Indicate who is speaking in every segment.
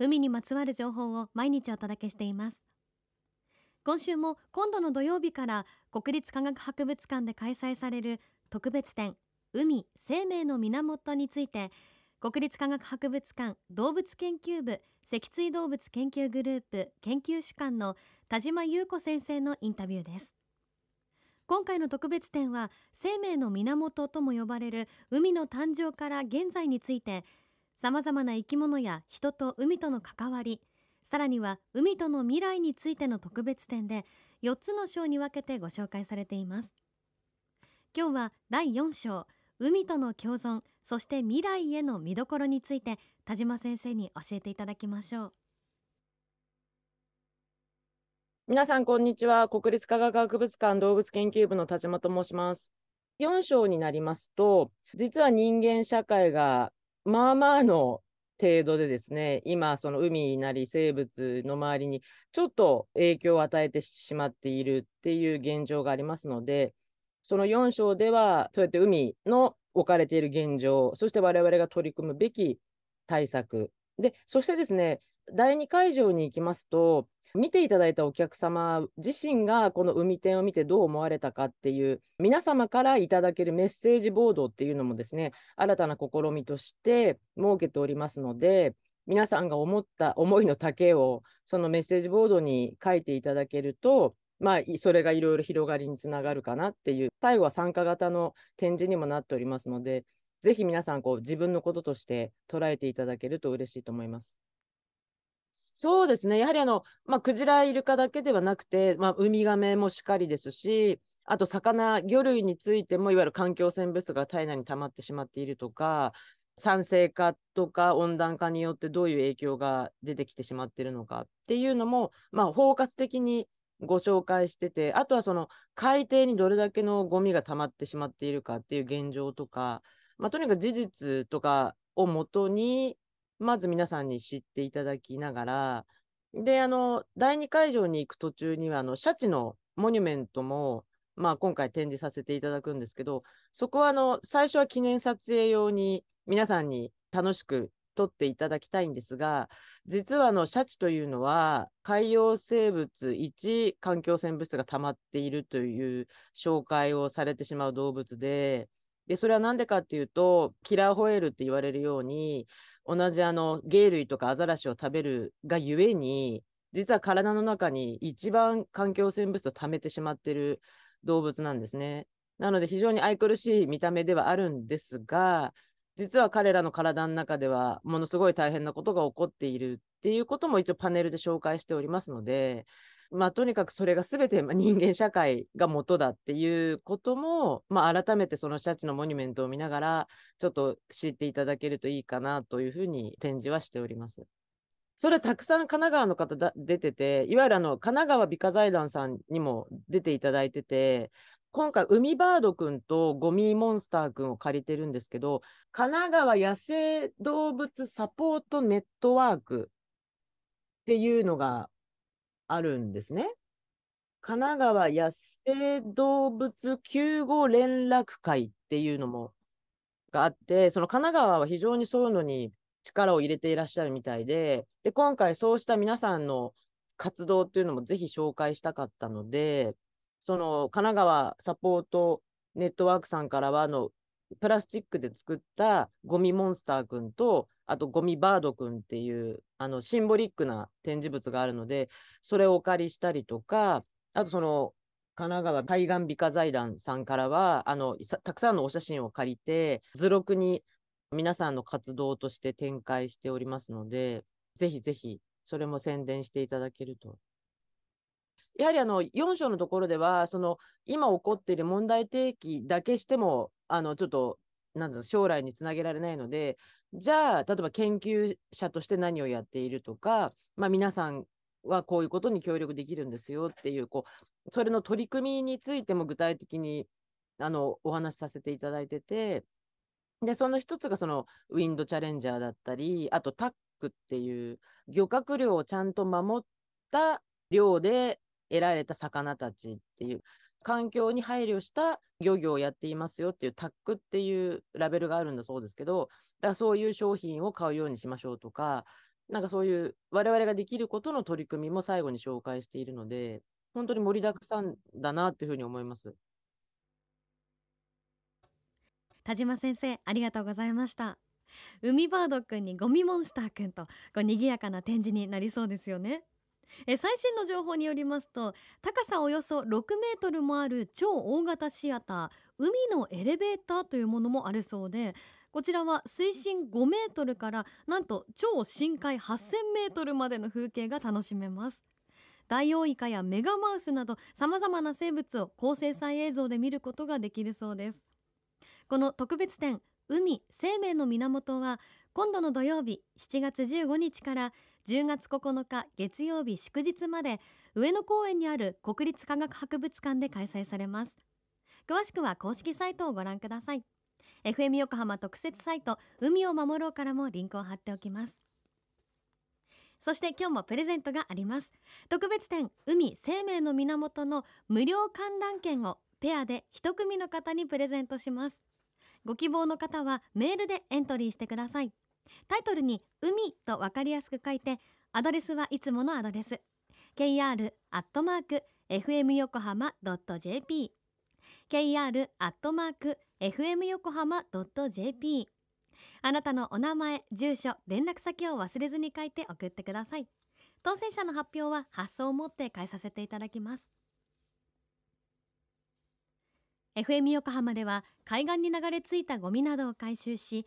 Speaker 1: 海にまつわる情報を毎日お届けしています。今週も今度の土曜日から国立科学博物館で開催される特別展海生命の源について国立科学博物館動物研究部脊椎動物研究グループ研究主幹の田島優子先生のインタビューです。今回の特別展は生命の源とも呼ばれる海の誕生から現在についてさまざまな生き物や人と海との関わりさらには海との未来についての特別展で4つの章に分けてご紹介されています今日は第4章海との共存そして未来への見どころについて田島先生に教えていただきましょう
Speaker 2: 皆さん、こんにちは。国立科学博物館動物研究部の田島と申します。4章になりますと、実は人間社会がまあまあの程度でですね、今、その海なり生物の周りにちょっと影響を与えてしまっているっていう現状がありますので、その4章では、そうやって海の置かれている現状、そして我々が取り組むべき対策、で、そしてですね、第2会場に行きますと、見ていただいたお客様自身がこの海展を見てどう思われたかっていう皆様からいただけるメッセージボードっていうのもですね新たな試みとして設けておりますので皆さんが思った思いの丈をそのメッセージボードに書いていただけるとまあ、それがいろいろ広がりにつながるかなっていう、最後は参加型の展示にもなっておりますので、ぜひ皆さんこう自分のこととして捉えていただけると嬉しいと思います。そうですね。やはりあの、まあ、クジラ、イルカだけではなくて、まあ、ウミガメもしっかりですし、あと魚、魚類についても、いわゆる環境汚染物が体内に溜まってしまっているとか、酸性化とか温暖化によってどういう影響が出てきてしまっているのかっていうのも、まあ、包括的にご紹介してて、あとはその海底にどれだけのゴミが溜まってしまっているかっていう現状とか、まあ、とにかく事実とかをもとに、まず皆さんに知っていただきながら、で、あの、第2会場に行く途中には、あの、シャチのモニュメントも、まあ、今回展示させていただくんですけど、そこは、あの、最初は記念撮影用に皆さんに楽しく撮っていただきたいんですが、実は、あの、シャチというのは、海洋生物1環境汚染物が溜まっているという紹介をされてしまう動物で、で、それは何でかっていうと、キラーホエールって言われるように、同じあの鯨類とかアザラシを食べるがゆえに、実は体の中に一番環境汚染物を溜めてしまってる動物なんですね。なので非常に愛くるしい見た目ではあるんですが、実は彼らの体の中ではものすごい大変なことが起こっているっていうことも一応パネルで紹介しておりますので、まあ、とにかくそれが全て人間社会が元だっていうことも、まあ、改めてそのシャチのモニュメントを見ながら、ちょっと知っていただけるといいかなというふうに展示はしております。それたくさん神奈川の方だ出てて、いわゆるあの神奈川美化財団さんにも出ていただいてて、今回、海バードくんとゴミモンスターくんを借りてるんですけど、神奈川野生動物サポートネットワークっていうのがあるんですね。神奈川野生動物救護連絡会っていうのもがあって、その神奈川は非常にそういうのに力を入れていらっしゃるみたいで、で今回そうした皆さんの活動っていうのもぜひ紹介したかったので、その神奈川サポートネットワークさんからは、あのプラスチックで作ったゴミモンスターくんと、あとゴミバードくんっていうあのシンボリックな展示物があるので、それをお借りしたりとか、あとその神奈川海岸美化財団さんからはあのたくさんのお写真を借りて、図録に皆さんの活動として展開しておりますので、ぜひぜひそれも宣伝していただけると。やはりあの4章のところでは、その今起こっている問題提起だけしても、あのちょっとなんだ将来につなげられないので、じゃあ、例えば研究者として何をやっているとか、まあ、皆さんはこういうことに協力できるんですよっていう、こう、それの取り組みについても具体的にあのお話しさせていただいてて、で、その一つがそのウィンドチャレンジャーだったり、あとタックっていう漁獲量をちゃんと守った量で得られた魚たちっていう環境に配慮した漁業をやっていますよっていうタックっていうラベルがあるんだそうですけど、だからそういう商品を買うようにしましょうとか、なんかそういう我々ができることの取り組みも最後に紹介しているので、本当に盛りだくさんだなっていうふうに思います。
Speaker 1: 田島先生ありがとうございました海バードくんにゴミモンスターくんとこう賑やかな展示になりそうですよねえ最新の情報によりますと高さおよそ6メートルもある超大型シアター海のエレベーターというものもあるそうでこちらは水深5メートルからなんと超深海8000メートルまでの風景が楽しめます。ダイオウイカやメガマウスなどさまざまな生物を高精細映像で見ることができるそうです。この特別展海生命の源は今度の土曜日7月15日から10月9日月曜日祝日まで上野公園にある国立科学博物館で開催されます。詳しくは公式サイトをご覧ください。FM 横浜特設サイト海を守ろうからもリンクを貼っておきます。そして今日もプレゼントがあります。特別展海生命の源の無料観覧券をペアで一組の方にプレゼントします。ご希望の方はメールでエントリーしてください。タイトルに海と分かりやすく書いてアドレスはいつものアドレス。kr アットマーク fm 横浜 .jp kr アットマーク fm 横浜 .jp あなたのお名前住所連絡先を忘れずに書いて送ってください。当選者の発表は発送をもって返させていただきます。FM 横浜では海岸に流れ着いたゴミなどを回収し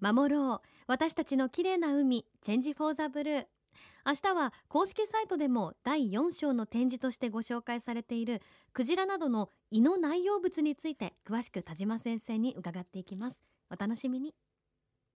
Speaker 1: 守ろう。私たちの綺麗な海チェンジフォーザブルー。明日は公式サイトでも第4章の展示としてご紹介されているクジラなどの胃の内容物について詳しく田島先生に伺っていきます。お楽しみに。